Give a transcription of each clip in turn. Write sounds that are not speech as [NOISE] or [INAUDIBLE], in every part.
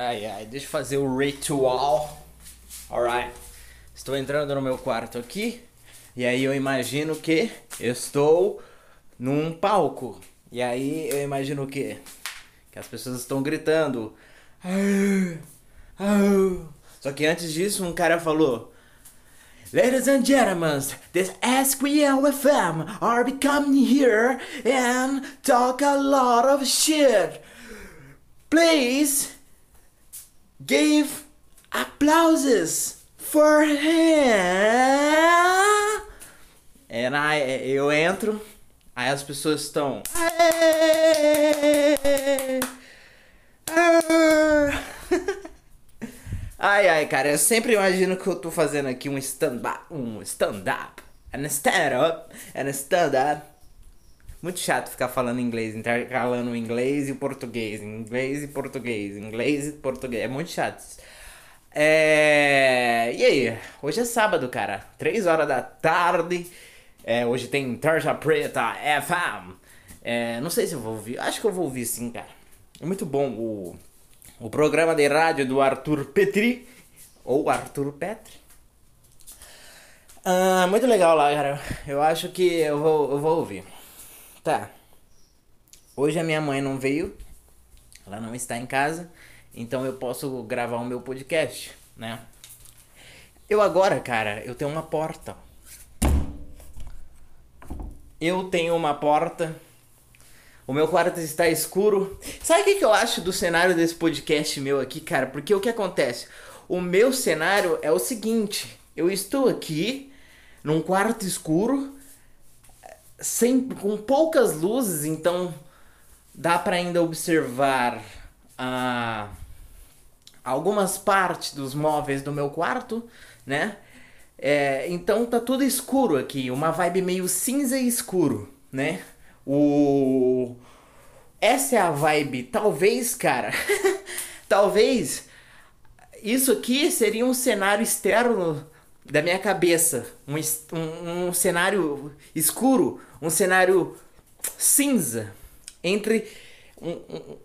Ai, ai, deixa eu fazer o ritual. Alright. Estou entrando no meu quarto aqui. E aí eu imagino que eu estou num palco. E aí eu imagino o quê? Que as pessoas estão gritando. Só que antes disso, um cara falou. Ladies and gentlemen, this SQL FM are becoming here and talk a lot of shit. Please give applauses for him. And I, eu entro, aí as pessoas estão. [LAUGHS] Ai, ai, cara, eu sempre imagino que eu tô fazendo aqui um stand-up, um stand-up, and stand-up, and stand-up. Muito chato ficar falando inglês, intercalando inglês e português, inglês e português, inglês e português. É muito chato. É... E aí? Hoje é sábado, cara. 3 horas da tarde. É, hoje tem Tarja Preta FM. É, não sei se eu vou ouvir. Acho que eu vou ouvir sim, cara. É muito bom o o programa de rádio do Arthur Petri, ou Arthur Petri. Ah, muito legal lá, cara. Eu acho que eu vou, eu vou ouvir. Tá. Hoje a minha mãe não veio, ela não está em casa, então eu posso gravar o meu podcast, né? Eu agora, cara, eu tenho uma porta. Eu tenho uma porta o meu quarto está escuro. Sabe o que, que eu acho do cenário desse podcast meu aqui, cara? Porque o que acontece? O meu cenário é o seguinte: eu estou aqui num quarto escuro, sem, com poucas luzes, então dá para ainda observar ah, algumas partes dos móveis do meu quarto, né? É, então tá tudo escuro aqui, uma vibe meio cinza e escuro, né? O. Essa é a vibe. Talvez, cara. [LAUGHS] talvez isso aqui seria um cenário externo da minha cabeça. Um, um, um cenário escuro. Um cenário cinza. Entre um, um,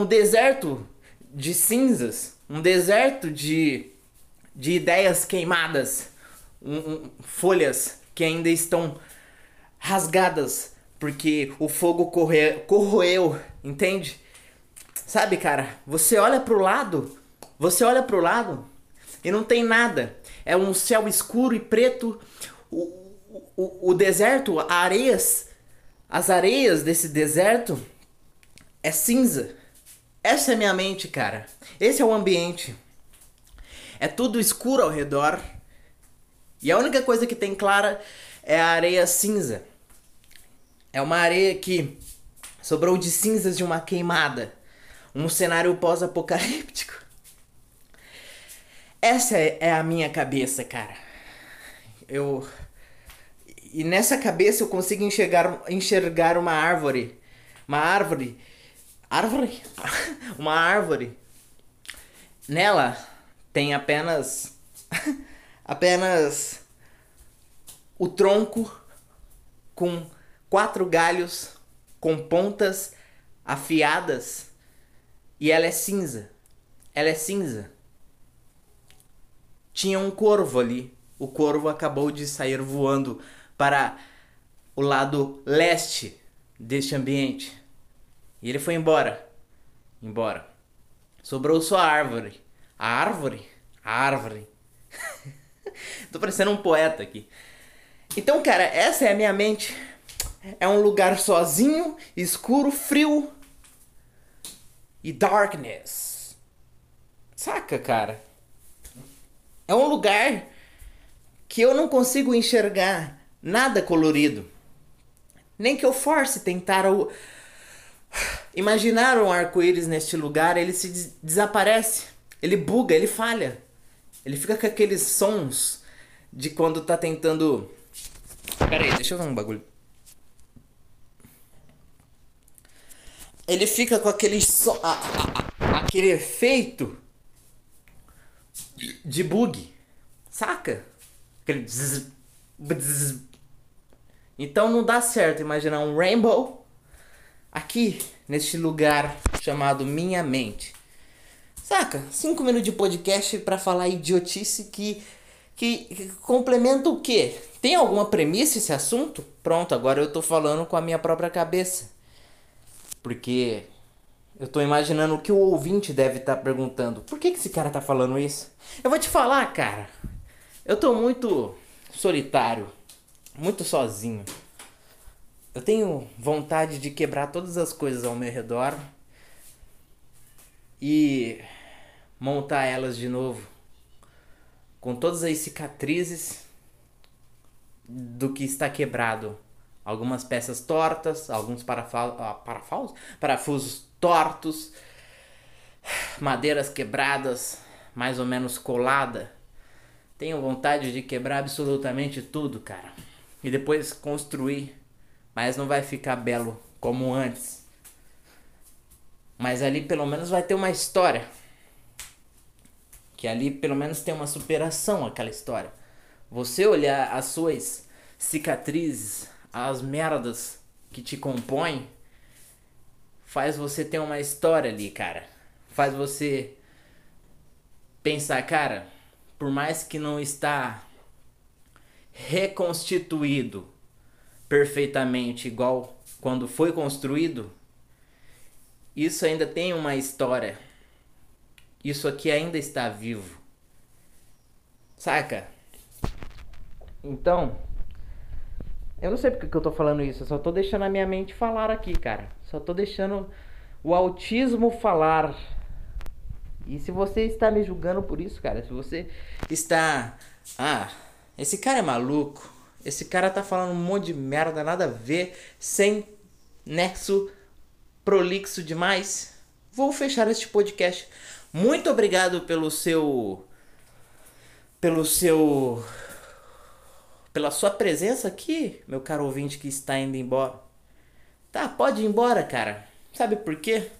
um deserto de cinzas. Um deserto de, de ideias queimadas. Um, folhas que ainda estão rasgadas porque o fogo corre, corroeu, entende? Sabe, cara, você olha pro lado, você olha pro lado e não tem nada. É um céu escuro e preto. O, o, o deserto, areias, as areias desse deserto é cinza. Essa é minha mente, cara. Esse é o ambiente. É tudo escuro ao redor. E a única coisa que tem clara é a areia cinza. É uma areia que sobrou de cinzas de uma queimada. Um cenário pós-apocalíptico. Essa é, é a minha cabeça, cara. Eu. E nessa cabeça eu consigo enxergar, enxergar uma árvore. Uma árvore. Árvore? [LAUGHS] uma árvore. Nela tem apenas. [LAUGHS] apenas. O tronco com quatro galhos com pontas afiadas e ela é cinza. Ela é cinza. Tinha um corvo ali. O corvo acabou de sair voando para o lado leste deste ambiente. E ele foi embora. Embora. Sobrou só a árvore. A árvore? A árvore. [LAUGHS] Tô parecendo um poeta aqui. Então, cara, essa é a minha mente é um lugar sozinho, escuro, frio e darkness. Saca, cara? É um lugar que eu não consigo enxergar nada colorido. Nem que eu force tentar o... imaginar um arco-íris neste lugar, ele se des desaparece. Ele buga, ele falha. Ele fica com aqueles sons de quando tá tentando. Pera aí, deixa eu ver um bagulho. ele fica com aquele aquele efeito de bug, saca? Aquele zzz. Então não dá certo imaginar um rainbow aqui neste lugar chamado minha mente. Saca? Cinco minutos de podcast para falar idiotice que, que, que complementa o quê? Tem alguma premissa esse assunto? Pronto, agora eu tô falando com a minha própria cabeça. Porque eu tô imaginando o que o ouvinte deve estar tá perguntando. Por que, que esse cara tá falando isso? Eu vou te falar, cara. Eu tô muito solitário, muito sozinho. Eu tenho vontade de quebrar todas as coisas ao meu redor e montar elas de novo com todas as cicatrizes do que está quebrado. Algumas peças tortas, alguns ah, parafusos, parafusos tortos, madeiras quebradas, mais ou menos colada. Tenho vontade de quebrar absolutamente tudo, cara. E depois construir. Mas não vai ficar belo como antes. Mas ali pelo menos vai ter uma história. Que ali pelo menos tem uma superação aquela história. Você olhar as suas cicatrizes, as merdas que te compõem, faz você ter uma história ali, cara. Faz você pensar, cara, por mais que não está reconstituído perfeitamente igual quando foi construído, isso ainda tem uma história. Isso aqui ainda está vivo. Saca? Então, eu não sei porque que eu tô falando isso, eu só tô deixando a minha mente falar aqui, cara. Só tô deixando o autismo falar. E se você está me julgando por isso, cara, se você está. Ah, esse cara é maluco. Esse cara tá falando um monte de merda, nada a ver, sem nexo prolixo demais. Vou fechar este podcast. Muito obrigado pelo seu. pelo seu. Pela sua presença aqui, meu caro ouvinte que está indo embora. Tá, pode ir embora, cara. Sabe por quê?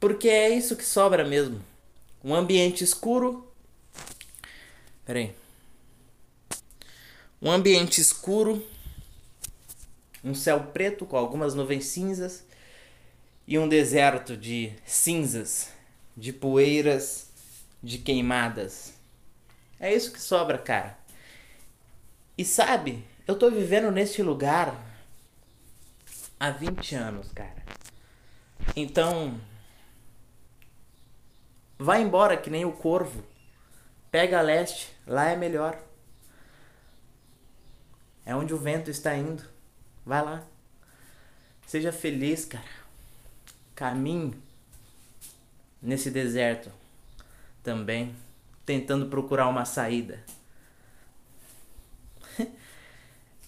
Porque é isso que sobra mesmo. Um ambiente escuro. Pera aí. Um ambiente escuro. Um céu preto com algumas nuvens cinzas. E um deserto de cinzas, de poeiras, de queimadas. É isso que sobra, cara. E sabe, eu tô vivendo neste lugar há 20 anos, cara. Então, Vai embora que nem o corvo. Pega a leste, lá é melhor. É onde o vento está indo. Vai lá. Seja feliz, cara. Caminhe nesse deserto também, tentando procurar uma saída.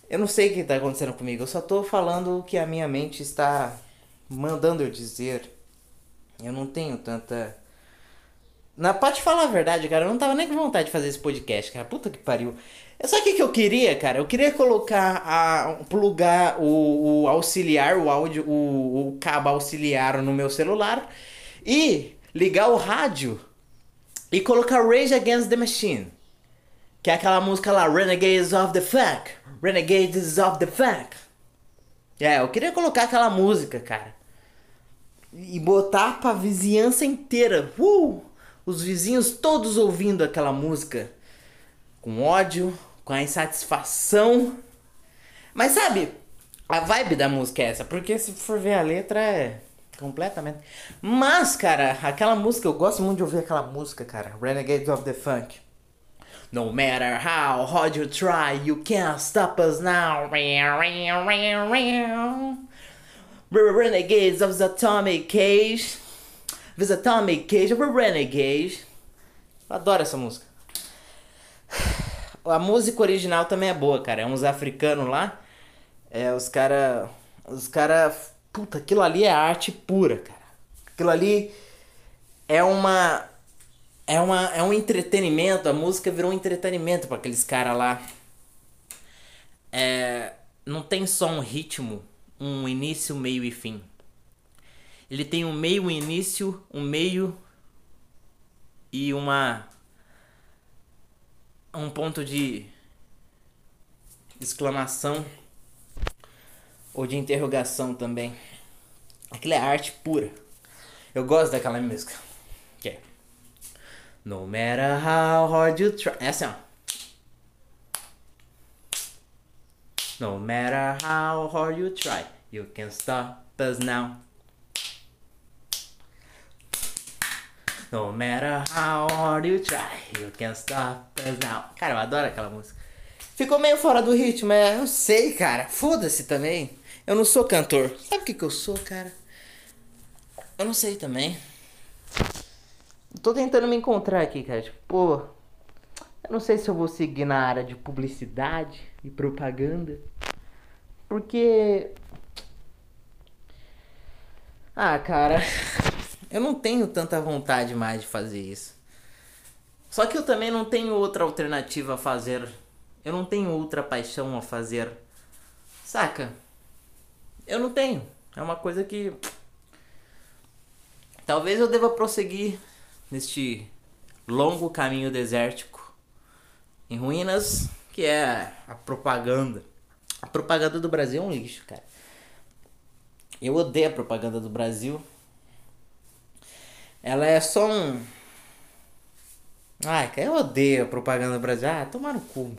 Eu não sei o que está acontecendo comigo, eu só estou falando o que a minha mente está mandando eu dizer. Eu não tenho tanta na, pode falar a verdade, cara, eu não tava nem com vontade de fazer esse podcast, cara. Puta que pariu. Sabe o que, que eu queria, cara? Eu queria colocar a. plugar o, o auxiliar, o áudio, o, o cabo auxiliar no meu celular e ligar o rádio e colocar Rage Against the Machine. Que é aquela música lá, Renegades of the Funk. Renegades of the Funk. É, eu queria colocar aquela música, cara. E botar pra vizinhança inteira. Uh! os vizinhos todos ouvindo aquela música com ódio, com a insatisfação. Mas sabe, a vibe da música é essa, porque se for ver a letra é completamente. Mas, cara, aquela música, eu gosto muito de ouvir aquela música, cara, Renegades of the Funk. No matter how hard you try, you can't stop us now. Renegades of the Atomic Cage. Atomic Cage, we're Renegade. Adoro essa música. A música original também é boa, cara. É uns africanos lá. É, os cara. Os cara. Puta, aquilo ali é arte pura, cara. Aquilo ali é uma. É, uma, é um entretenimento, a música virou um entretenimento para aqueles caras lá. É, não tem só um ritmo, um início, meio e fim. Ele tem um meio, um início, um meio e uma um ponto de exclamação ou de interrogação também. Aquilo é arte pura. Eu gosto daquela música. No matter how hard you try. É assim, ó. No matter how hard you try, you can stop us now. No matter how hard you try, you can stop us now. Cara, eu adoro aquela música. Ficou meio fora do ritmo, é. Eu sei, cara. Foda-se também. Eu não sou cantor. Sabe o que, que eu sou, cara? Eu não sei também. Tô tentando me encontrar aqui, cara. Tipo, pô. Eu não sei se eu vou seguir na área de publicidade e propaganda. Porque. Ah, cara. Eu não tenho tanta vontade mais de fazer isso. Só que eu também não tenho outra alternativa a fazer. Eu não tenho outra paixão a fazer. Saca? Eu não tenho. É uma coisa que. Talvez eu deva prosseguir neste longo caminho desértico em ruínas, que é a propaganda. A propaganda do Brasil é um lixo, cara. Eu odeio a propaganda do Brasil. Ela é só um. Ai, cara, eu odeio a propaganda do Brasil. Ah, tomar no cu.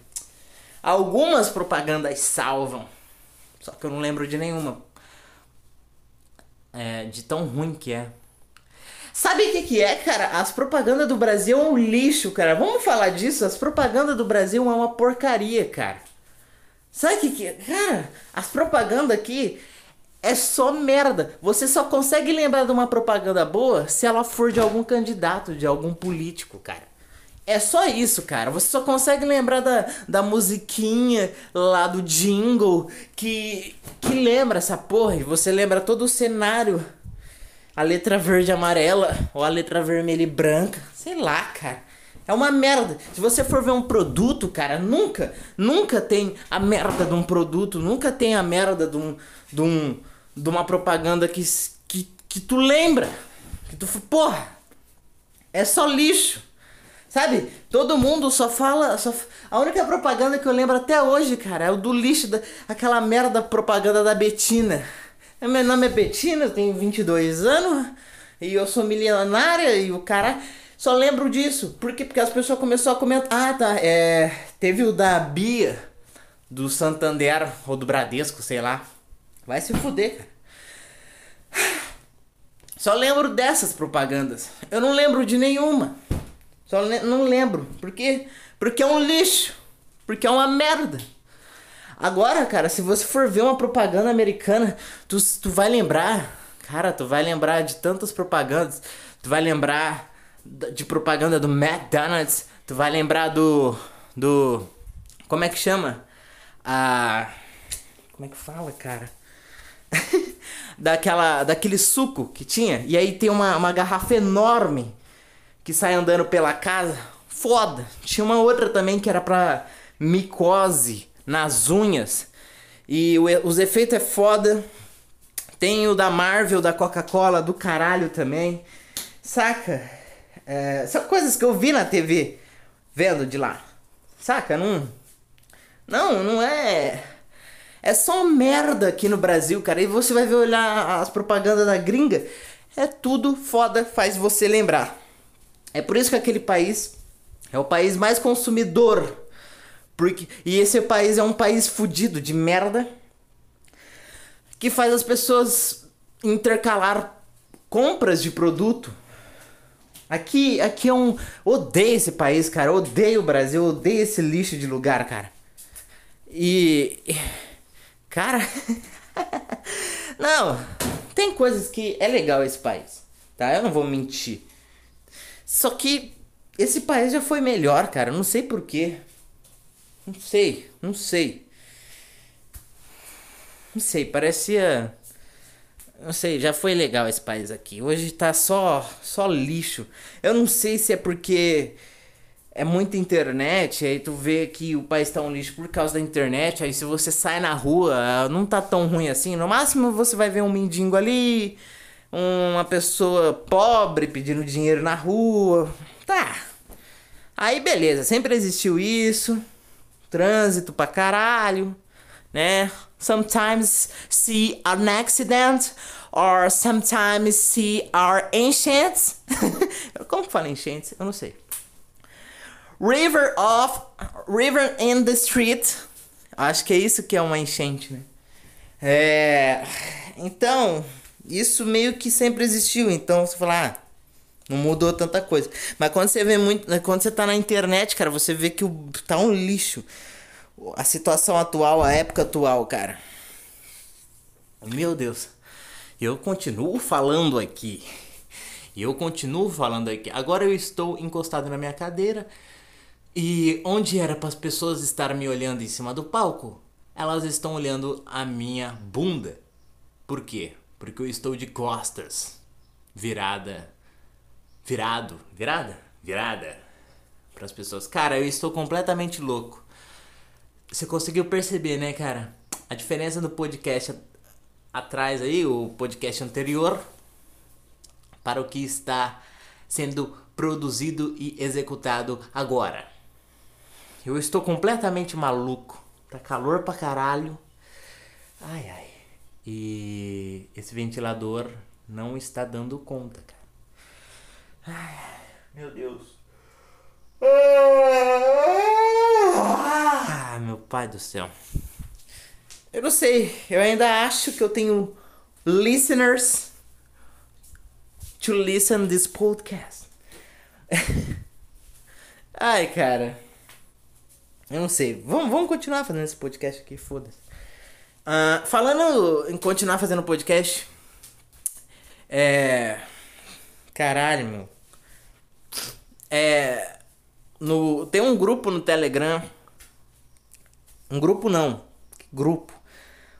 Algumas propagandas salvam. Só que eu não lembro de nenhuma. É, de tão ruim que é. Sabe o que, que é, cara? As propagandas do Brasil é um lixo, cara. Vamos falar disso? As propagandas do Brasil é uma porcaria, cara. Sabe o que, que é? Cara, as propagandas aqui é só merda. Você só consegue lembrar de uma propaganda boa se ela for de algum candidato, de algum político, cara. É só isso, cara. Você só consegue lembrar da, da musiquinha lá do jingle que, que lembra essa porra. E você lembra todo o cenário. A letra verde e amarela. Ou a letra vermelha e branca. Sei lá, cara. É uma merda. Se você for ver um produto, cara, nunca, nunca tem a merda de um produto. Nunca tem a merda de um. de, um, de uma propaganda que, que, que tu lembra. Que tu. Porra! É só lixo. Sabe? Todo mundo só fala. Só... A única propaganda que eu lembro até hoje, cara, é o do lixo, da... aquela merda propaganda da Betina. Meu nome é Betina, tenho 22 anos e eu sou milionária e o cara. Só lembro disso. Por quê? Porque as pessoas começaram a comentar. Ah, tá. É... Teve o da Bia, do Santander ou do Bradesco, sei lá. Vai se fuder, cara. Só lembro dessas propagandas. Eu não lembro de nenhuma. Só não lembro. Por quê? Porque é um lixo. Porque é uma merda. Agora, cara, se você for ver uma propaganda americana, tu, tu vai lembrar. Cara, tu vai lembrar de tantas propagandas. Tu vai lembrar de propaganda do McDonald's. Tu vai lembrar do. Do. Como é que chama? A. Como é que fala, cara? [LAUGHS] Daquela, daquele suco que tinha. E aí tem uma, uma garrafa enorme que sai andando pela casa. Foda. Tinha uma outra também que era pra micose nas unhas. E os efeitos é foda. Tem o da Marvel, da Coca-Cola, do caralho também. Saca? É, são coisas que eu vi na TV vendo de lá. Saca? Não. Não, não é. É só merda aqui no Brasil, cara. E você vai ver olhar as propagandas da gringa. É tudo foda, faz você lembrar. É por isso que aquele país é o país mais consumidor. Porque, e esse país é um país fudido de merda que faz as pessoas intercalar compras de produto. Aqui, aqui é um. Odeio esse país, cara. Odeio o Brasil, odeio esse lixo de lugar, cara. E. Cara. [LAUGHS] não, tem coisas que é legal esse país, tá? Eu não vou mentir. Só que esse país já foi melhor, cara. Não sei porquê. Não sei, não sei. Não sei, parecia. Não sei, já foi legal esse país aqui. Hoje tá só, só lixo. Eu não sei se é porque é muita internet, aí tu vê que o país tá um lixo por causa da internet, aí se você sai na rua, não tá tão ruim assim. No máximo você vai ver um mendigo ali, uma pessoa pobre pedindo dinheiro na rua. Tá. Aí beleza, sempre existiu isso. Trânsito pra caralho, né? Sometimes see an accident or sometimes see our ancients. [LAUGHS] Como fala enchentes? Eu não sei. River of River in the Street. Acho que é isso que é uma enchente, né? É. Então, isso meio que sempre existiu. Então você fala, ah, não mudou tanta coisa. Mas quando você vê muito. Quando você tá na internet, cara, você vê que o, tá um lixo. A situação atual, a época atual, cara. Meu Deus. Eu continuo falando aqui. Eu continuo falando aqui. Agora eu estou encostado na minha cadeira. E onde era para as pessoas estarem me olhando em cima do palco, elas estão olhando a minha bunda. Por quê? Porque eu estou de costas, virada, virado, virada, virada para as pessoas. Cara, eu estou completamente louco. Você conseguiu perceber, né, cara? A diferença do podcast atrás aí, o podcast anterior, para o que está sendo produzido e executado agora. Eu estou completamente maluco. Tá calor pra caralho. Ai ai. E esse ventilador não está dando conta, cara. Ai, meu Deus. Ah, meu pai do céu. Eu não sei, eu ainda acho que eu tenho listeners to listen this podcast. [LAUGHS] Ai, cara. Eu não sei. Vamos, vamos continuar fazendo esse podcast aqui, foda-se. Uh, falando em continuar fazendo podcast. É. Caralho, meu. É. No, tem um grupo no Telegram. Um grupo não. Grupo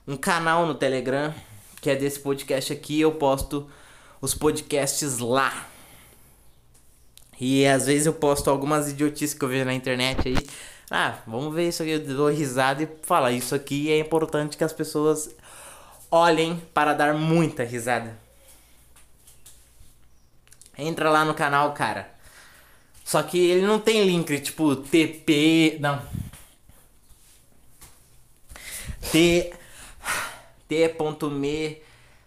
um canal no Telegram que é desse podcast aqui. Eu posto os podcasts lá. E às vezes eu posto algumas idiotices que eu vejo na internet aí. Ah, vamos ver isso aqui. Eu dou risada e falo. Isso aqui é importante que as pessoas olhem para dar muita risada. Entra lá no canal, cara. Só que ele não tem link, tipo TP. Não. T t.me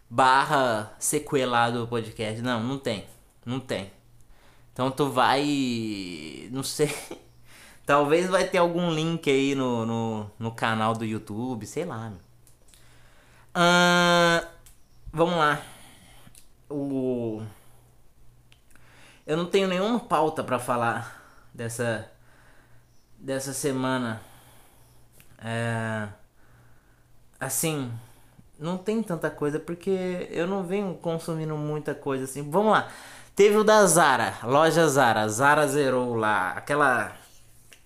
barra sequelado podcast. Não, não tem. Não tem. Então tu vai. Não sei. [LAUGHS] Talvez vai ter algum link aí no, no, no canal do YouTube, sei lá. Uh, vamos lá. O... Eu não tenho nenhuma pauta para falar dessa dessa semana. É... Assim, não tem tanta coisa porque eu não venho consumindo muita coisa assim. Vamos lá. Teve o da Zara, loja Zara, Zara zerou lá, aquela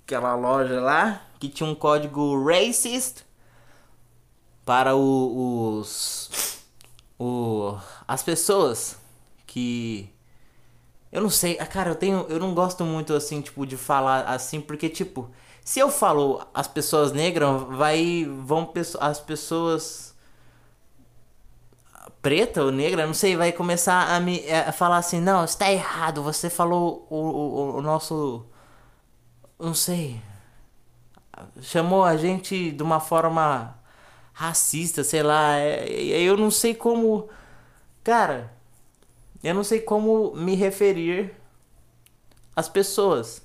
aquela loja lá que tinha um código racist para o, os o as pessoas que eu não sei, ah, cara, eu tenho eu não gosto muito assim, tipo de falar assim porque tipo, se eu falo as pessoas negras, vai vão as pessoas preta ou negra, não sei, vai começar a me a falar assim, não, está errado, você falou o, o, o nosso. Não sei. Chamou a gente de uma forma racista, sei lá. É, eu não sei como. Cara, eu não sei como me referir às pessoas.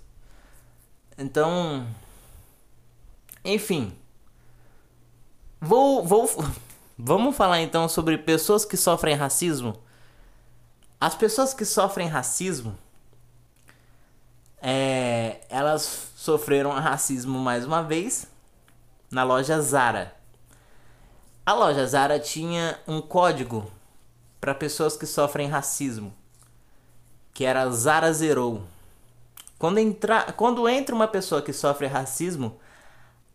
Então. Enfim. Vou. Vou. [LAUGHS] Vamos falar então sobre pessoas que sofrem racismo? As pessoas que sofrem racismo, é, elas sofreram racismo mais uma vez na loja Zara. A loja Zara tinha um código para pessoas que sofrem racismo, que era Zara Zerou. Quando, entra, quando entra uma pessoa que sofre racismo,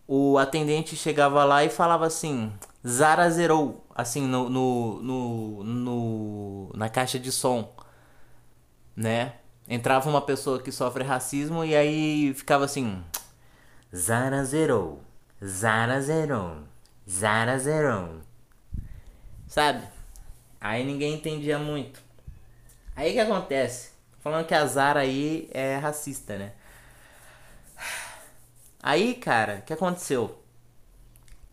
o atendente chegava lá e falava assim: Zara zerou, assim, no, no, no, no, na caixa de som, né? Entrava uma pessoa que sofre racismo e aí ficava assim: Zara zerou, Zara zerou, Zara zerou. Sabe? Aí ninguém entendia muito. Aí que acontece? Falando que a Zara aí é racista, né? Aí, cara, o que aconteceu?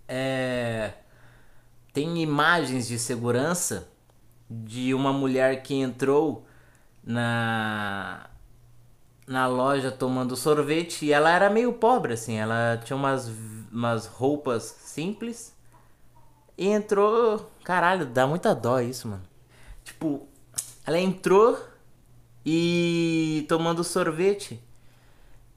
É tem imagens de segurança de uma mulher que entrou na na loja tomando sorvete e ela era meio pobre assim, ela tinha umas umas roupas simples e entrou, caralho, dá muita dó isso, mano. Tipo, ela entrou e tomando sorvete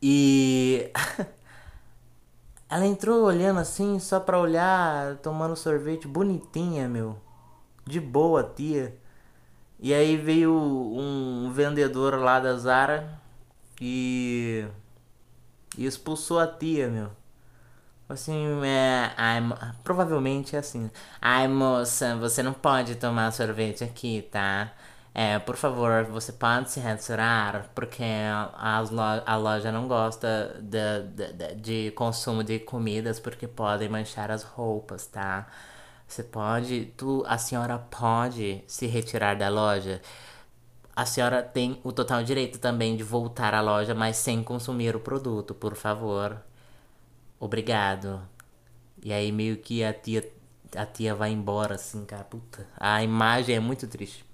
e [LAUGHS] ela entrou olhando assim, só pra olhar, tomando sorvete, bonitinha, meu. De boa, tia. E aí veio um vendedor lá da Zara e, e expulsou a tia, meu. Assim, é. Ai, provavelmente é assim. Ai, moça, você não pode tomar sorvete aqui, tá? É, por favor, você pode se retirar, porque as lo a loja não gosta de, de, de consumo de comidas porque podem manchar as roupas, tá? Você pode, tu, a senhora pode se retirar da loja. A senhora tem o total direito também de voltar à loja, mas sem consumir o produto, por favor. Obrigado. E aí meio que a tia a tia vai embora assim, cara, puta. A imagem é muito triste.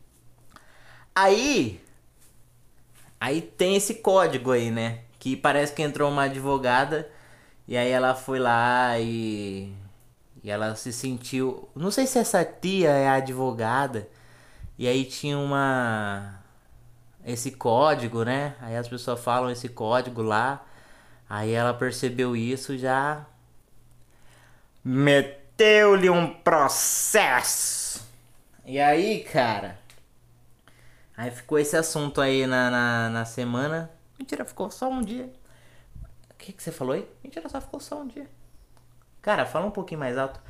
Aí. Aí tem esse código aí, né? Que parece que entrou uma advogada e aí ela foi lá e. E ela se sentiu. Não sei se essa tia é advogada. E aí tinha uma. Esse código, né? Aí as pessoas falam esse código lá. Aí ela percebeu isso já. Meteu-lhe um processo. E aí, cara. Aí ficou esse assunto aí na, na, na semana. Mentira, ficou só um dia. O que, que você falou aí? Mentira, só ficou só um dia. Cara, fala um pouquinho mais alto.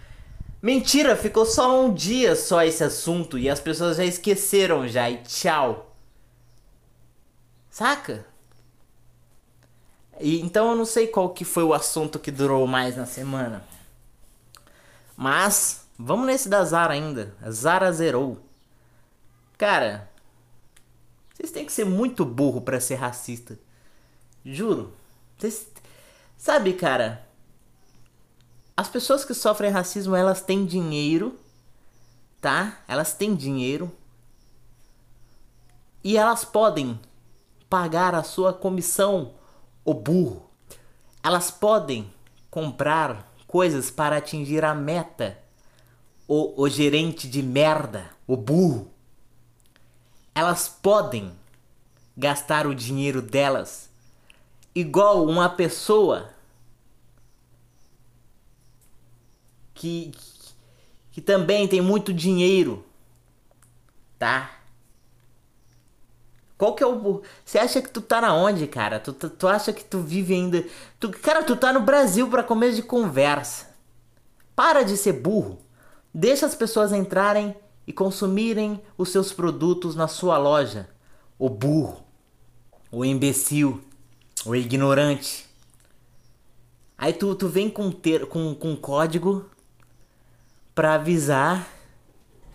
Mentira, ficou só um dia só esse assunto e as pessoas já esqueceram já e tchau. Saca? E, então eu não sei qual que foi o assunto que durou mais na semana. Mas vamos nesse da Zara ainda. A Zara zerou. Cara, vocês têm que ser muito burro para ser racista. Juro. Vocês... Sabe, cara? As pessoas que sofrem racismo, elas têm dinheiro, tá? Elas têm dinheiro. E elas podem pagar a sua comissão, o burro. Elas podem comprar coisas para atingir a meta. O, o gerente de merda, o burro elas podem gastar o dinheiro delas igual uma pessoa que que também tem muito dinheiro, tá? Qual que é o. Você acha que tu tá na onde, cara? Tu, tu, tu acha que tu vive ainda. Tu, cara, tu tá no Brasil para começo de conversa. Para de ser burro. Deixa as pessoas entrarem e consumirem os seus produtos na sua loja. O burro, o imbecil, o ignorante. Aí tu, tu vem com, ter, com, com código para avisar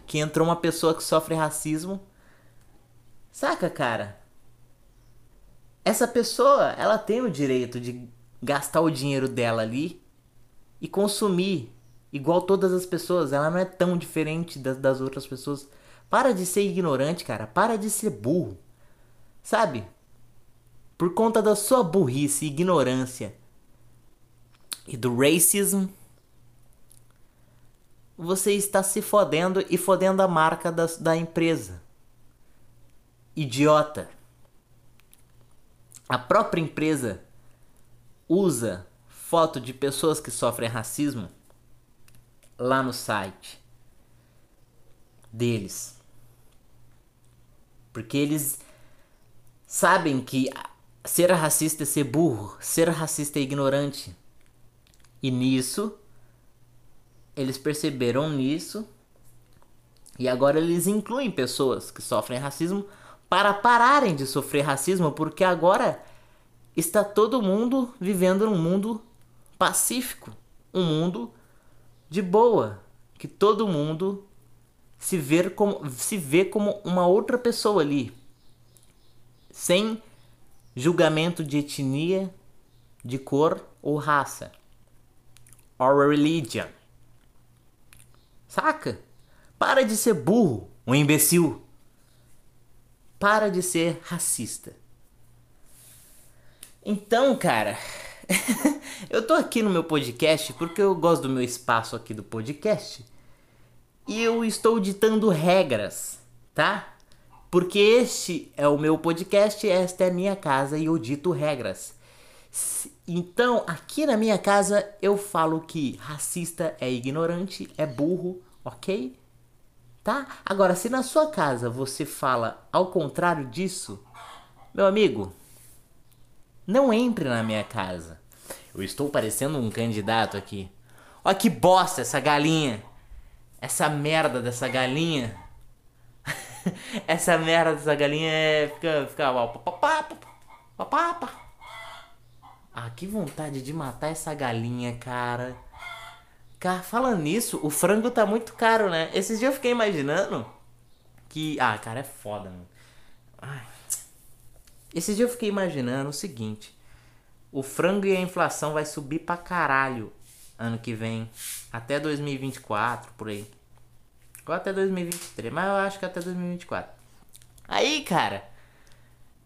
que entrou uma pessoa que sofre racismo. Saca, cara? Essa pessoa, ela tem o direito de gastar o dinheiro dela ali e consumir igual todas as pessoas, ela não é tão diferente das, das outras pessoas. Para de ser ignorante, cara. Para de ser burro. Sabe? Por conta da sua burrice e ignorância e do racism, você está se fodendo e fodendo a marca da, da empresa. Idiota. A própria empresa usa foto de pessoas que sofrem racismo lá no site deles. Porque eles sabem que ser racista é ser burro, ser racista é ignorante. E nisso, eles perceberam nisso e agora eles incluem pessoas que sofrem racismo para pararem de sofrer racismo, porque agora está todo mundo vivendo num mundo pacífico, um mundo de boa, que todo mundo se vê como, se vê como uma outra pessoa ali, sem julgamento de etnia, de cor ou raça, or religion. Saca? Para de ser burro. um imbecil. Para de ser racista. Então, cara, [LAUGHS] eu tô aqui no meu podcast porque eu gosto do meu espaço aqui do podcast. E eu estou ditando regras, tá? Porque este é o meu podcast, esta é a minha casa e eu dito regras. Então, aqui na minha casa eu falo que racista é ignorante, é burro, ok? Tá? Agora, se na sua casa você fala ao contrário disso, meu amigo, não entre na minha casa. Eu estou parecendo um candidato aqui. Olha que bosta essa galinha. Essa merda dessa galinha. [LAUGHS] essa merda dessa galinha é. Fica. Fica. Ah, que vontade de matar essa galinha, cara. Cara, falando nisso, o frango tá muito caro, né? Esses dias eu fiquei imaginando que. Ah, cara, é foda, mano. Ai. Esses dias eu fiquei imaginando o seguinte: o frango e a inflação vai subir pra caralho ano que vem. Até 2024, por aí. Ou até 2023, mas eu acho que até 2024. Aí, cara,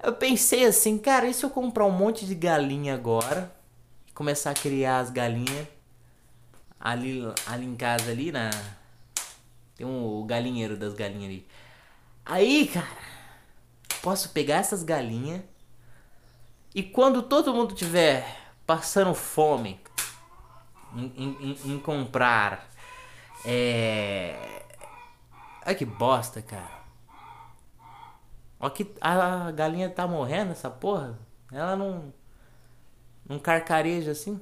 eu pensei assim, cara, e se eu comprar um monte de galinha agora? Começar a criar as galinhas ali, ali em casa ali na. Tem um galinheiro das galinhas ali. Aí, cara, posso pegar essas galinhas e quando todo mundo tiver passando fome em, em, em comprar. É. Ai que bosta, cara. Ó que a galinha tá morrendo, essa porra. Ela não. Não carcareja assim.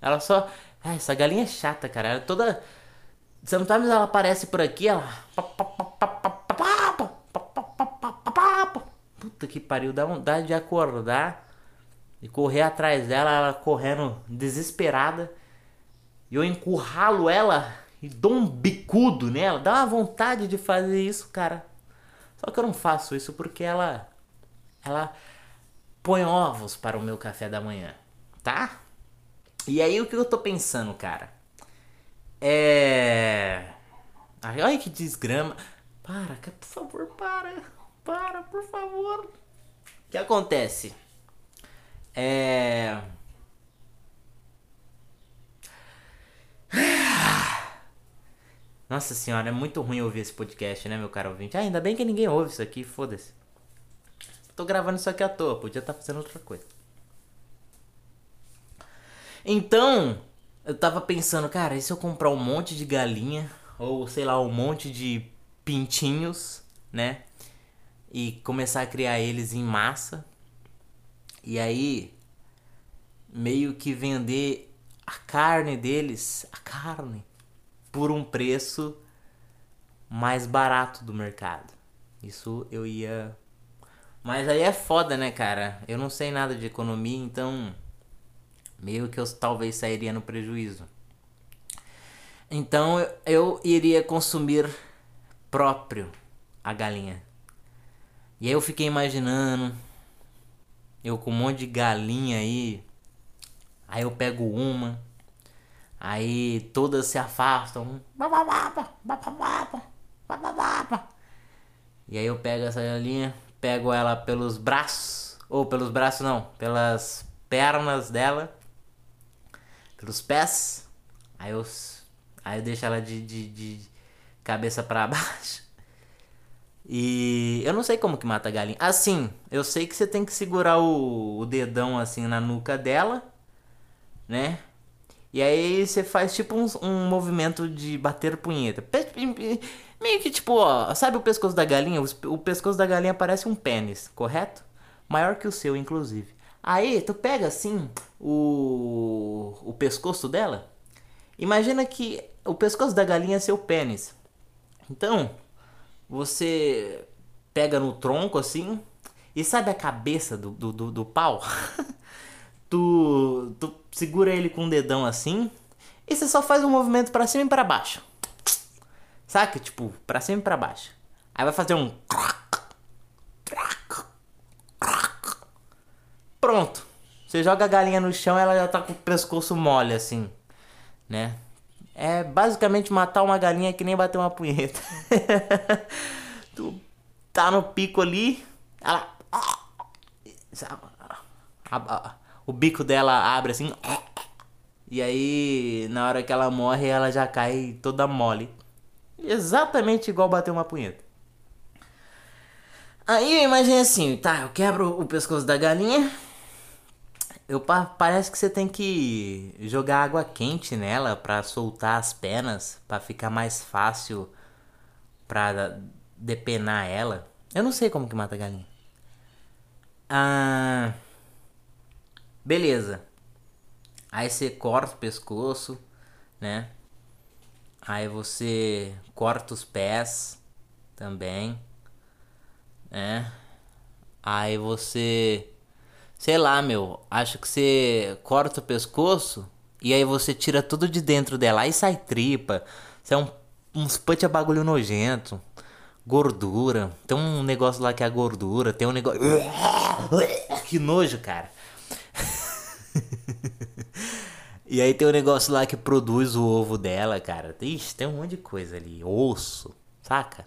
Ela só. Ah, essa galinha é chata, cara. Ela é toda. Sometimes ela aparece por aqui, ela. Puta que pariu, dá vontade de acordar e correr atrás dela, ela correndo desesperada. E eu encurralo ela e dou um bicudo nela. Dá uma vontade de fazer isso, cara. Só que eu não faço isso porque ela ela põe ovos para o meu café da manhã, tá? E aí o que eu tô pensando, cara? É Ai, que desgrama. Para, por favor, para. Para, por favor. O que acontece? É [SIGHS] Nossa senhora, é muito ruim ouvir esse podcast, né, meu caro ouvinte? Ah, ainda bem que ninguém ouve isso aqui, foda-se. Tô gravando isso aqui à toa, podia estar tá fazendo outra coisa. Então, eu tava pensando, cara, e se eu comprar um monte de galinha, ou sei lá, um monte de pintinhos, né? E começar a criar eles em massa. E aí, meio que vender a carne deles, a carne, por um preço mais barato do mercado. Isso eu ia. Mas aí é foda, né, cara? Eu não sei nada de economia, então meio que eu talvez sairia no prejuízo. Então eu iria consumir próprio a galinha. E aí eu fiquei imaginando eu com um monte de galinha aí. Aí eu pego uma, Aí todas se afastam. E aí eu pego essa galinha, pego ela pelos braços, ou pelos braços não, pelas pernas dela, pelos pés. Aí eu, aí eu deixo ela de, de, de cabeça para [LAUGHS] baixo. E eu não sei como que mata a galinha. Assim, eu sei que você tem que segurar o, o dedão assim na nuca dela, né? E aí você faz tipo um, um movimento de bater punheta. Meio que tipo, ó, sabe o pescoço da galinha? O pescoço da galinha parece um pênis, correto? Maior que o seu, inclusive. Aí tu pega assim o, o pescoço dela. Imagina que o pescoço da galinha é seu pênis. Então, você pega no tronco assim. E sabe a cabeça do, do, do, do pau? [LAUGHS] tu, tu segura ele com o dedão assim e você só faz um movimento para cima e para baixo. Saca? Tipo, para cima e para baixo. Aí vai fazer um Pronto. Você joga a galinha no chão, ela já tá com o pescoço mole assim, né? É basicamente matar uma galinha que nem bater uma punheta. [LAUGHS] tu tá no pico ali, ela. O bico dela abre assim. E aí, na hora que ela morre, ela já cai toda mole. Exatamente igual bater uma punheta. Aí eu imaginei assim, tá, eu quebro o pescoço da galinha. Eu parece que você tem que jogar água quente nela para soltar as penas, para ficar mais fácil para depenar ela. Eu não sei como que mata a galinha. Ah, beleza. Aí você corta o pescoço, né? Aí você corta os pés também, né? Aí você, sei lá, meu, acho que você corta o pescoço e aí você tira tudo de dentro dela, aí sai tripa, sai um, uns put a bagulho nojento, gordura, tem um negócio lá que é a gordura, tem um negócio, [LAUGHS] que nojo, cara. [LAUGHS] e aí tem um negócio lá que produz o ovo dela, cara. Ixi, tem um monte de coisa ali. Osso, saca?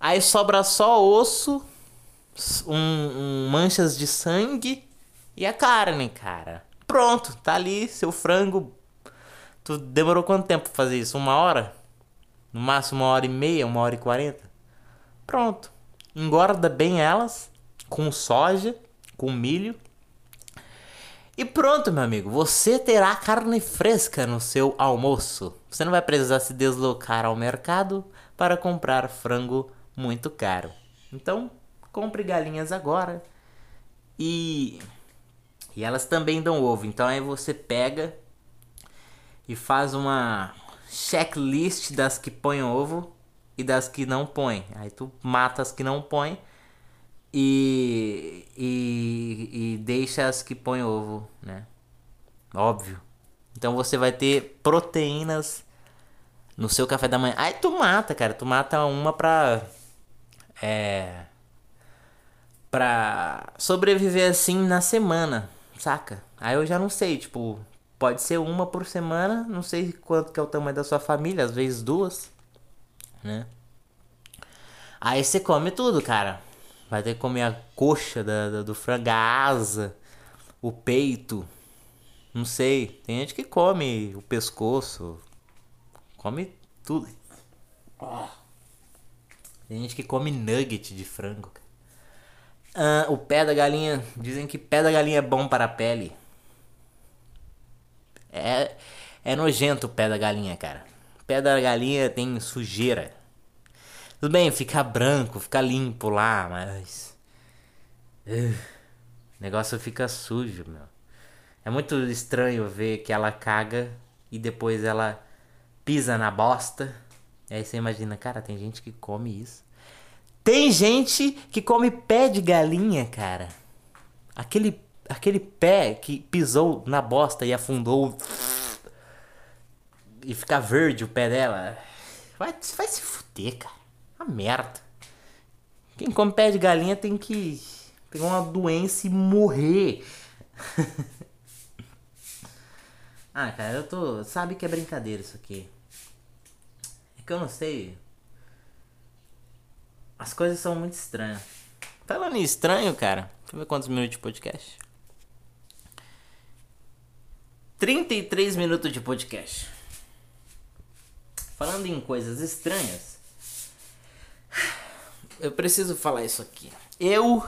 Aí sobra só osso, um, um, manchas de sangue e a carne, cara. Pronto, tá ali seu frango. Tu demorou quanto tempo pra fazer isso? Uma hora? No máximo uma hora e meia, uma hora e quarenta? Pronto. Engorda bem elas com soja, com milho e pronto, meu amigo, você terá carne fresca no seu almoço. Você não vai precisar se deslocar ao mercado para comprar frango muito caro. Então, compre galinhas agora. E e elas também dão ovo. Então aí você pega e faz uma checklist das que põem ovo e das que não põem. Aí tu mata as que não põem e, e, e deixa as que põem ovo, né? Óbvio. Então você vai ter proteínas no seu café da manhã. Aí tu mata, cara. Tu mata uma pra. É. Pra sobreviver assim na semana, saca? Aí eu já não sei, tipo, pode ser uma por semana, não sei quanto que é o tamanho da sua família, às vezes duas, né? Aí você come tudo, cara. Vai ter que comer a coxa da, da, do frango, a asa, o peito. Não sei. Tem gente que come o pescoço. Come tudo. Tem gente que come nugget de frango. Ah, o pé da galinha. Dizem que pé da galinha é bom para a pele. É, é nojento o pé da galinha, cara. Pé da galinha tem sujeira. Tudo bem, fica branco, fica limpo lá, mas. Uh, o negócio fica sujo, meu. É muito estranho ver que ela caga e depois ela pisa na bosta. E aí você imagina, cara, tem gente que come isso. Tem gente que come pé de galinha, cara. Aquele, aquele pé que pisou na bosta e afundou. E fica verde o pé dela. Vai, vai se fuder, cara. Uma merda. Quem come pé de galinha tem que pegar uma doença e morrer. [LAUGHS] ah, cara, eu tô. Sabe que é brincadeira isso aqui. É que eu não sei. As coisas são muito estranhas. Falando em estranho, cara. Deixa eu ver quantos minutos de podcast. 33 minutos de podcast. Falando em coisas estranhas eu preciso falar isso aqui. Eu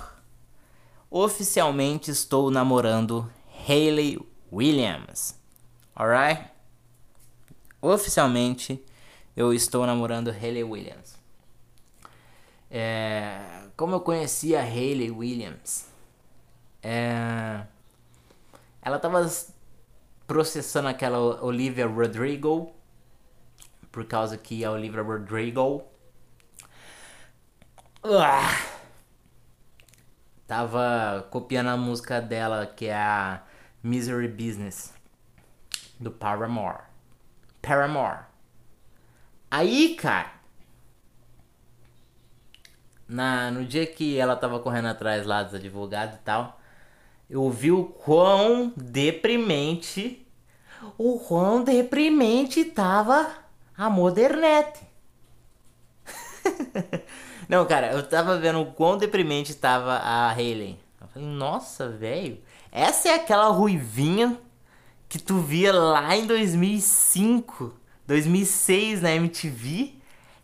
oficialmente estou namorando Hayley Williams. Alright? Oficialmente eu estou namorando Hayley Williams. É, como eu conheci a Hayley Williams? É, ela tava processando aquela Olivia Rodrigo por causa que a Olivia Rodrigo Tava copiando a música dela, que é a Misery Business, do Paramore. Paramore. Aí, cara, na, no dia que ela tava correndo atrás lá dos advogados e tal, eu vi o quão deprimente o quão deprimente tava a modernete. [LAUGHS] Não, cara, eu tava vendo o quão deprimente tava a Hayley. Eu falei, nossa, velho. Essa é aquela ruivinha que tu via lá em 2005, 2006 na MTV.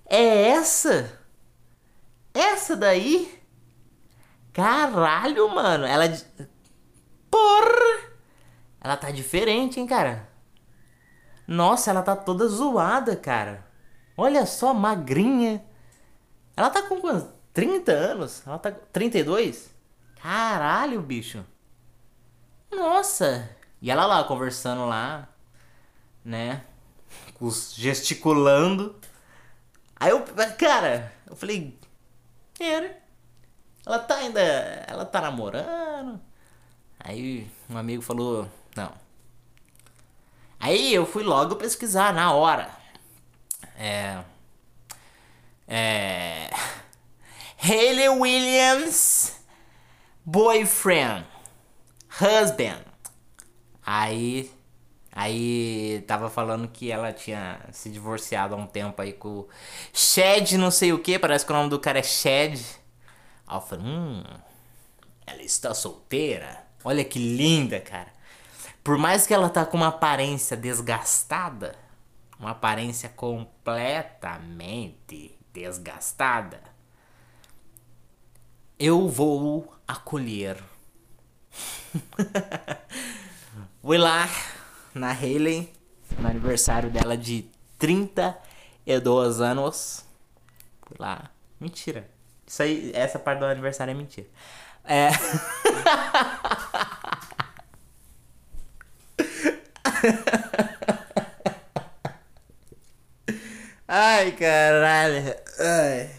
É essa? Essa daí? Caralho, mano. Ela. Porra! Ela tá diferente, hein, cara? Nossa, ela tá toda zoada, cara. Olha só, magrinha. Ela tá com quantos? 30 anos? Ela tá. 32? Caralho, bicho. Nossa. E ela lá, conversando lá, né? Gesticulando. Aí eu. Cara, eu falei. Era. Ela tá ainda. Ela tá namorando. Aí um amigo falou. Não. Aí eu fui logo pesquisar na hora. É. É. [LAUGHS] Hayley Williams, boyfriend, husband. Aí. Aí tava falando que ela tinha se divorciado há um tempo aí com o Shed, não sei o que, parece que o nome do cara é Shed. Aí eu falei, hum, ela está solteira? Olha que linda, cara. Por mais que ela tá com uma aparência desgastada, uma aparência completamente desgastada, eu vou acolher. [LAUGHS] Fui lá na Hayley, no aniversário dela de 32 anos. Fui lá. Mentira. Isso aí, essa parte do aniversário é mentira. É. [LAUGHS] Ai, caralho. Ai.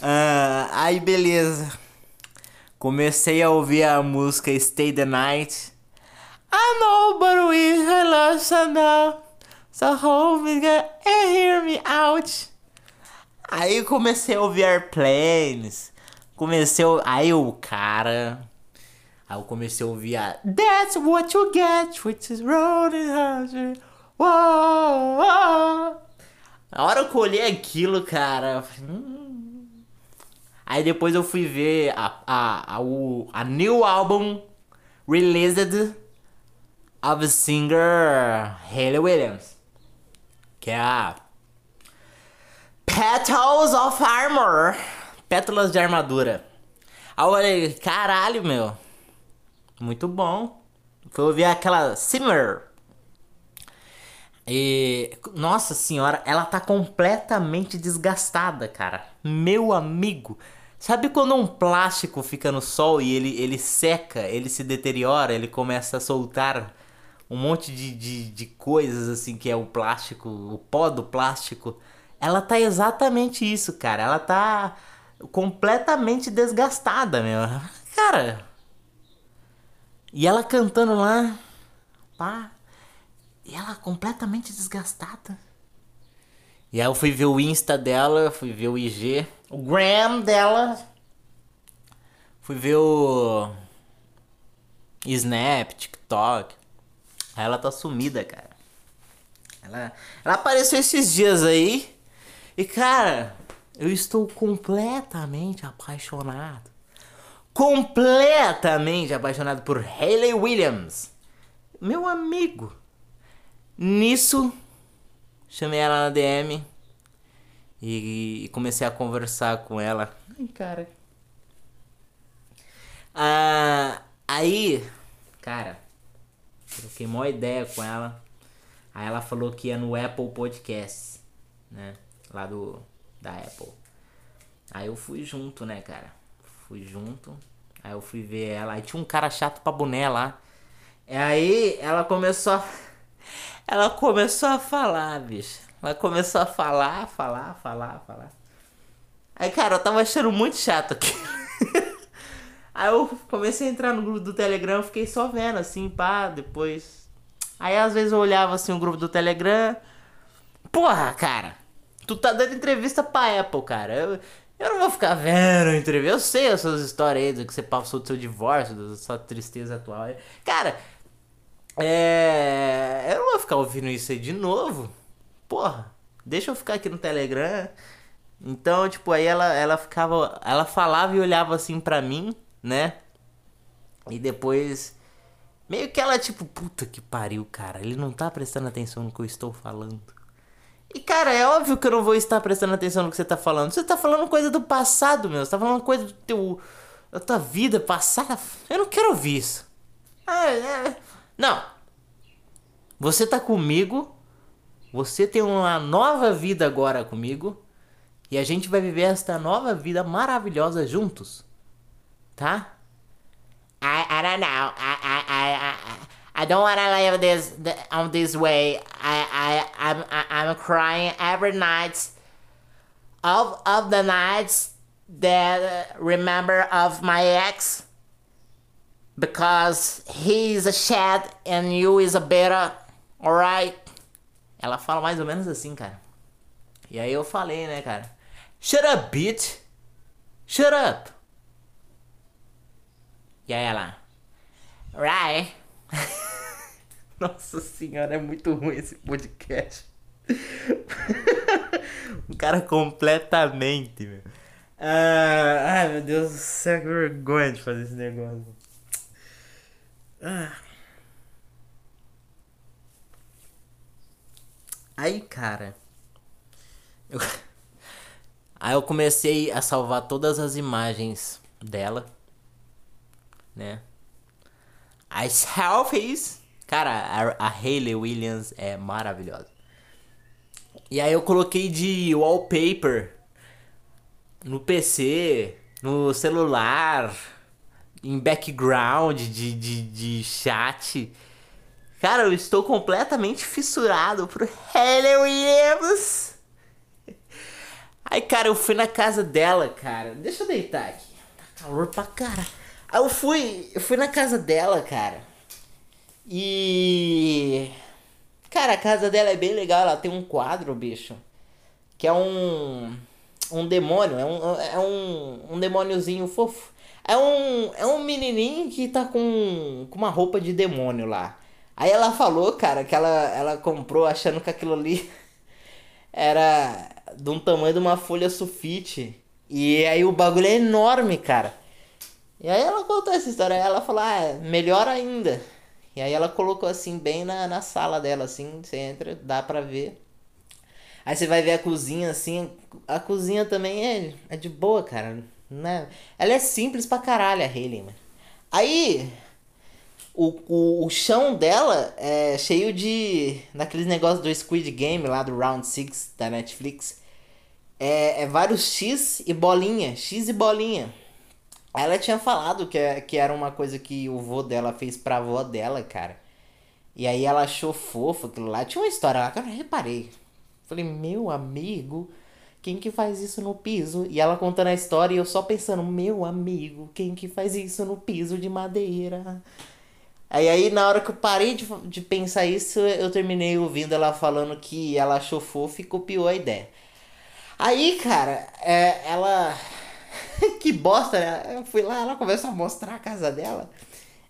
Ah, aí, beleza. Comecei a ouvir a música Stay the Night. I know, but we now. So hold me and hear me out. Aí comecei a ouvir Airplanes. Comecei a... Aí o cara. Aí eu comecei a ouvir a That's what you get, which is rolling hard. Na hora que eu olhei aquilo, cara. Hum. Aí depois eu fui ver a, a, a, o, a new album released of singer Hayley Williams. Que é a Petals of Armor. Pétalas de armadura. Aí eu falei, caralho, meu. Muito bom. Foi ouvir aquela Simmer. E, nossa senhora, ela tá completamente desgastada, cara. Meu amigo. Sabe quando um plástico fica no sol e ele, ele seca, ele se deteriora, ele começa a soltar um monte de, de, de coisas assim que é o plástico, o pó do plástico? Ela tá exatamente isso, cara. Ela tá completamente desgastada, meu. [LAUGHS] Cara. E ela cantando lá. Pá. E ela completamente desgastada. E aí eu fui ver o Insta dela, fui ver o IG, o Gram dela. Fui ver o Snap, TikTok. Aí ela tá sumida, cara. Ela, ela apareceu esses dias aí. E cara, eu estou completamente apaixonado. Completamente apaixonado por Hayley Williams. Meu amigo. Nisso, chamei ela na DM e, e comecei a conversar com ela. Ai, cara. Ah, aí, cara, troquei uma ideia com ela. Aí ela falou que ia no Apple Podcast, né? Lá do da Apple. Aí eu fui junto, né, cara? Fui junto. Aí eu fui ver ela. Aí tinha um cara chato pra boné lá. E aí ela começou a [LAUGHS] ela começou a falar, bicho. Ela começou a falar, falar, falar, falar. Aí, cara, eu tava achando muito chato aqui. [LAUGHS] Aí eu comecei a entrar no grupo do Telegram, fiquei só vendo, assim, pá, depois. Aí às vezes eu olhava assim o grupo do Telegram. Porra, cara, tu tá dando entrevista pra Apple, cara. Eu, eu não vou ficar vendo entrevista. Eu sei as suas histórias aí, do que você passou do seu divórcio, da sua tristeza atual. Cara, É. Eu não vou ficar ouvindo isso aí de novo. Porra, deixa eu ficar aqui no Telegram. Então, tipo, aí ela, ela ficava. Ela falava e olhava assim pra mim, né? E depois. Meio que ela, tipo, puta que pariu, cara. Ele não tá prestando atenção no que eu estou falando. E, cara, é óbvio que eu não vou estar prestando atenção no que você tá falando. Você tá falando coisa do passado, meu. Você tá falando coisa do teu. da tua vida passada. Eu não quero ouvir isso. Ah, é. Não. Você tá comigo. Você tem uma nova vida agora comigo. E a gente vai viver esta nova vida maravilhosa juntos. Tá? I, I don't know. I, I, I, I, I don't want to live this on this way. I, I, I'm, I'm crying every night. Of, of the nights that remember of my ex. Because he is a shed and you is a better. Alright? Ela fala mais ou menos assim, cara. E aí eu falei, né, cara? Shut up, bitch! Shut up! E aí ela. Right? [LAUGHS] Nossa senhora, é muito ruim esse podcast. [LAUGHS] o cara completamente, meu. Ah, ai, meu Deus do céu, que vergonha de fazer esse negócio. Ah. Aí, cara. Eu... [LAUGHS] Aí eu comecei a salvar todas as imagens dela, né? As selfies. Cara, a, a Hayley Williams é maravilhosa. E aí eu coloquei de wallpaper no PC, no celular, em background de, de, de chat. Cara, eu estou completamente fissurado pro Hayley Williams. Aí, cara, eu fui na casa dela, cara. Deixa eu deitar aqui. Tá calor pra cara. Eu fui, eu fui na casa dela, cara. E cara, a casa dela é bem legal, ela tem um quadro, bicho, que é um um demônio, é um é um, um demôniozinho fofo. É um é um menininho que tá com com uma roupa de demônio lá. Aí ela falou, cara, que ela ela comprou achando que aquilo ali [LAUGHS] era de um tamanho de uma folha sulfite. E aí o bagulho é enorme, cara. E aí ela contou essa história, ela falou, ah, melhor ainda. E aí ela colocou assim, bem na, na sala dela, assim, você entra, dá pra ver. Aí você vai ver a cozinha, assim, a cozinha também é, é de boa, cara. Né? Ela é simples pra caralho, a Hayley, mano. Aí, o, o, o chão dela é cheio de. daqueles negócios do Squid Game lá do Round 6 da Netflix. É, é vários X e bolinha. X e bolinha. Ela tinha falado que, é, que era uma coisa que o vô dela fez pra avó dela, cara. E aí ela achou fofo aquilo lá. Tinha uma história lá que eu não reparei. Falei, meu amigo, quem que faz isso no piso? E ela contando a história e eu só pensando, meu amigo, quem que faz isso no piso de madeira? Aí, aí na hora que eu parei de, de pensar isso, eu terminei ouvindo ela falando que ela achou fofo e copiou a ideia. Aí, cara, é, ela [LAUGHS] que bosta, né? Eu fui lá, ela começou a mostrar a casa dela.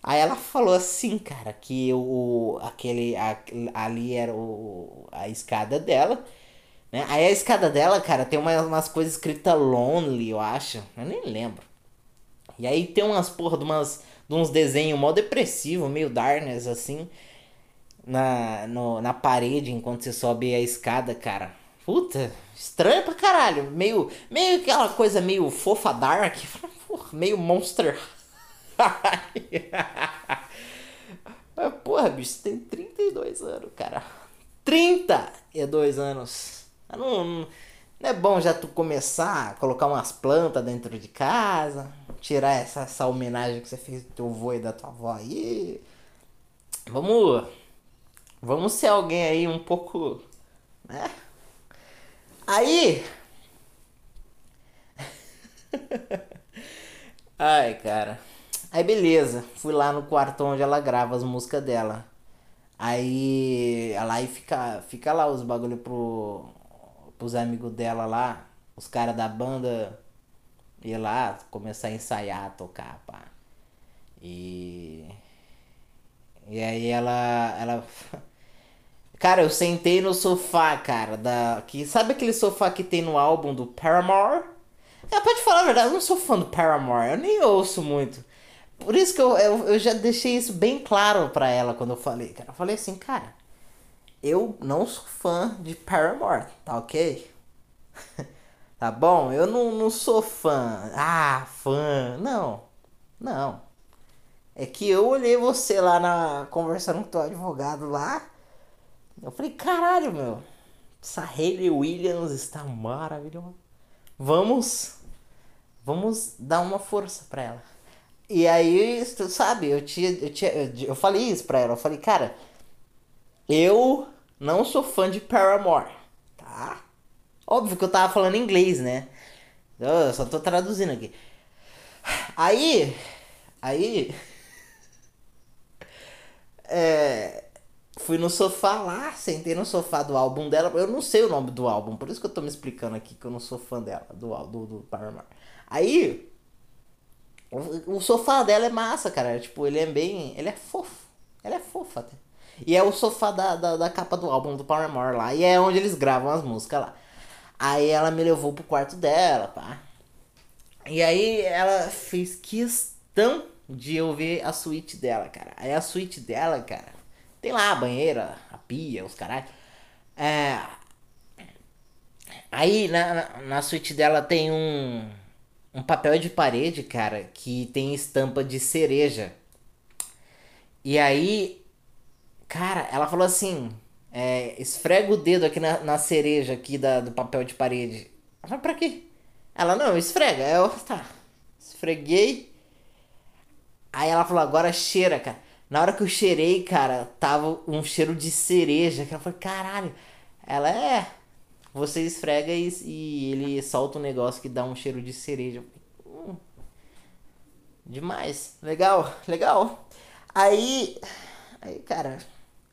Aí ela falou assim, cara, que o aquele a, ali era o, a escada dela, né? Aí a escada dela, cara, tem umas, umas coisas escritas lonely, eu acho. Eu nem lembro. E aí tem umas porra de umas de uns desenhos mó depressivo, meio darkness assim, na no, na parede enquanto você sobe a escada, cara. Puta, estranho pra caralho. Meio, meio aquela coisa meio fofa dark. [LAUGHS] Meio monster. [LAUGHS] Porra, bicho, tem 32 anos, cara. 32 anos. Não, não, não é bom já tu começar a colocar umas plantas dentro de casa. Tirar essa, essa homenagem que você fez do teu avô e da tua avó aí. Vamos. Vamos ser alguém aí um pouco. Né? Aí. [LAUGHS] Ai, cara. Aí beleza, fui lá no quarto onde ela grava as músicas dela. Aí ela aí fica, fica lá os bagulho pro, pros amigos dela lá, os caras da banda ir lá, começar a ensaiar, tocar, pá. E. E aí ela. ela. Cara, eu sentei no sofá, cara, da. Que, sabe aquele sofá que tem no álbum do Paramore? É, pode falar a verdade, eu não sou fã do Paramore, eu nem ouço muito. Por isso que eu, eu, eu já deixei isso bem claro pra ela quando eu falei, cara. Eu falei assim, cara, eu não sou fã de Paramore, tá ok? [LAUGHS] tá bom? Eu não, não sou fã. Ah, fã. Não. Não. É que eu olhei você lá na. conversando com o teu advogado lá. Eu falei, caralho, meu. Essa Hayley Williams está maravilhosa. Vamos. Vamos dar uma força pra ela. E aí, tu sabe, eu tinha, eu tinha. Eu falei isso pra ela. Eu falei, cara, eu não sou fã de Paramore. Tá? Óbvio que eu tava falando inglês, né? Eu só tô traduzindo aqui. Aí. Aí. [LAUGHS] É, fui no sofá lá, sentei no sofá do álbum dela. Eu não sei o nome do álbum, por isso que eu tô me explicando aqui que eu não sou fã dela, do, do, do Paramore. Aí. O, o sofá dela é massa, cara. Tipo, ele é bem. Ele é fofo. Ele é fofo até. E é o sofá da, da, da capa do álbum do Paramore lá. E é onde eles gravam as músicas lá. Aí ela me levou pro quarto dela, pá. E aí ela fez questão de eu ver a suíte dela, cara. Aí a suíte dela, cara, tem lá a banheira, a pia, os caralho. É. Aí na, na, na suíte dela tem um, um papel de parede, cara, que tem estampa de cereja. E aí, cara, ela falou assim: é, esfrega o dedo aqui na, na cereja aqui da, do papel de parede. Eu falei, pra quê? Ela, não, esfrega. Eu, tá. Esfreguei. Aí ela falou, agora cheira, cara. Na hora que eu cheirei, cara, tava um cheiro de cereja. Que ela falou, caralho. Ela é. Você esfrega e, e ele solta um negócio que dá um cheiro de cereja. Hum, demais. Legal, legal. Aí. Aí, cara.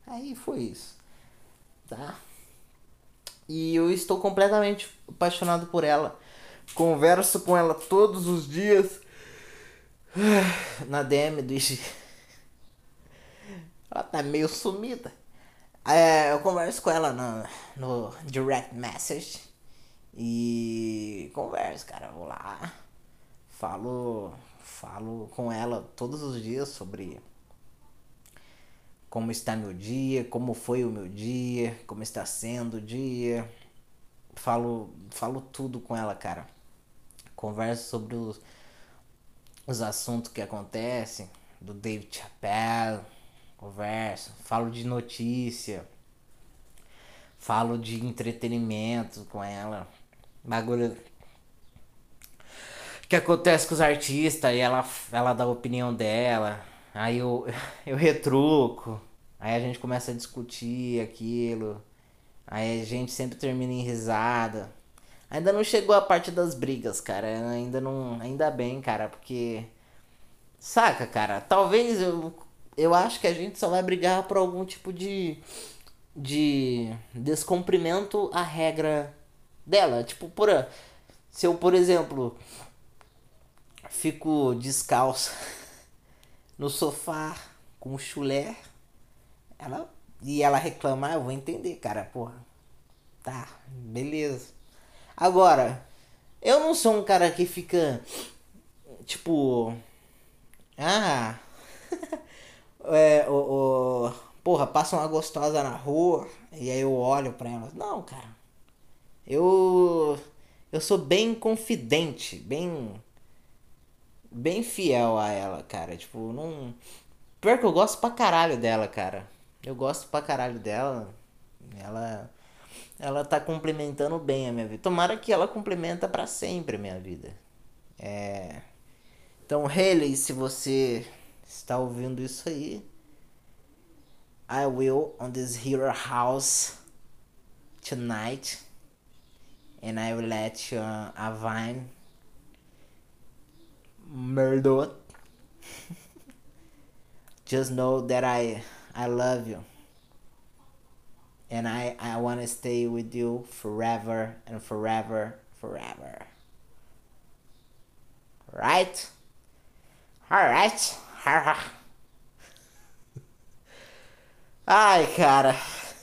Aí foi isso. Tá? E eu estou completamente apaixonado por ela. Converso com ela todos os dias. [SIGHS] Na DM do IG. Ela tá meio sumida. É, eu converso com ela no, no direct message. E converso, cara. Vou lá. Falo. Falo com ela todos os dias sobre como está meu dia, como foi o meu dia, como está sendo o dia. Falo, falo tudo com ela, cara. Converso sobre os, os assuntos que acontecem, do David Chappelle, converso, falo de notícia, falo de entretenimento com ela, bagulho que acontece com os artistas e ela, ela dá a opinião dela, aí eu, [LAUGHS] eu retruco, aí a gente começa a discutir aquilo, aí a gente sempre termina em risada. Ainda não chegou a parte das brigas, cara. Ainda não. Ainda bem, cara, porque. Saca, cara? Talvez eu. Eu acho que a gente só vai brigar por algum tipo de. De descumprimento à regra dela. Tipo, por. Se eu, por exemplo. Fico descalço [LAUGHS] no sofá com chulé. Ela. E ela reclamar, eu vou entender, cara. Porra. Tá, beleza. Agora, eu não sou um cara que fica. Tipo. Ah. É, o, o, porra, passa uma gostosa na rua e aí eu olho pra ela. Não, cara. Eu. Eu sou bem confidente, bem. Bem fiel a ela, cara. Tipo, não. Pior que eu gosto pra caralho dela, cara. Eu gosto pra caralho dela. Ela ela tá complementando bem a minha vida. Tomara que ela complementa para sempre a minha vida. É... Então, Haley, se você está ouvindo isso aí, I will on this hero house tonight, and I will let you uh, a vine murder. [LAUGHS] Just know that I I love you and I, I want to stay with you forever and forever, forever. Right? Alright. [LAUGHS] Ai, cara.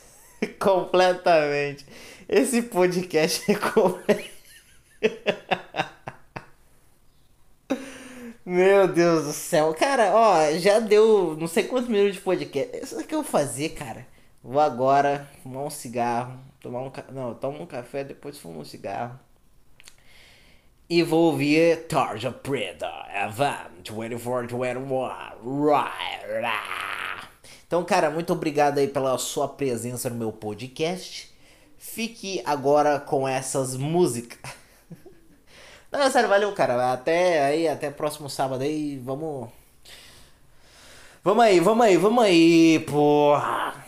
[LAUGHS] Completamente. Esse podcast é completo. [LAUGHS] Meu Deus do céu. Cara, ó, já deu não sei quantos minutos de podcast. Isso que eu vou fazer, cara. Vou agora fumar um cigarro. Tomar um. Não, tomo um café, depois fumo um cigarro. E vou ouvir Tarja Preta. Evan 2421. Right. Então, cara, muito obrigado aí pela sua presença no meu podcast. Fique agora com essas músicas. [LAUGHS] Não, é sério, valeu, cara. Até aí, até próximo sábado aí. Vamos. Vamos aí, vamos aí, vamos aí, porra.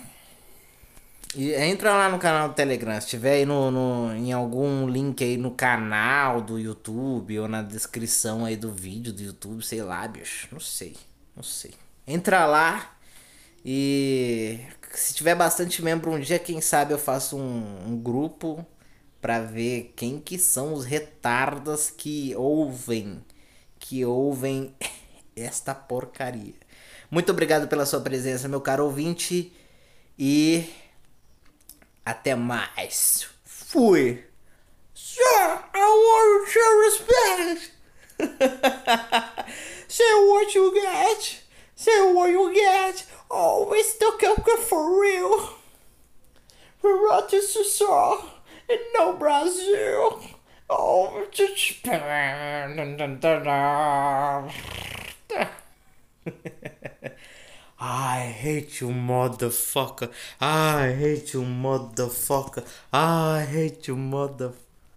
E entra lá no canal do Telegram. Se tiver aí no, no, em algum link aí no canal do YouTube ou na descrição aí do vídeo do YouTube, sei lá, bicho. Não sei. Não sei. Entra lá e se tiver bastante membro um dia, quem sabe eu faço um, um grupo para ver quem que são os retardas que ouvem, que ouvem [LAUGHS] esta porcaria. Muito obrigado pela sua presença, meu caro ouvinte, e até mais. Fui. Sir, I want your respect. [LAUGHS] Say what you get. Say what you get. Always the coca for real. Rato só. No Brasil. Oh, [LAUGHS] [LAUGHS] I hate you, motherfucker. I hate you, motherfucker. I hate you, motherfucker.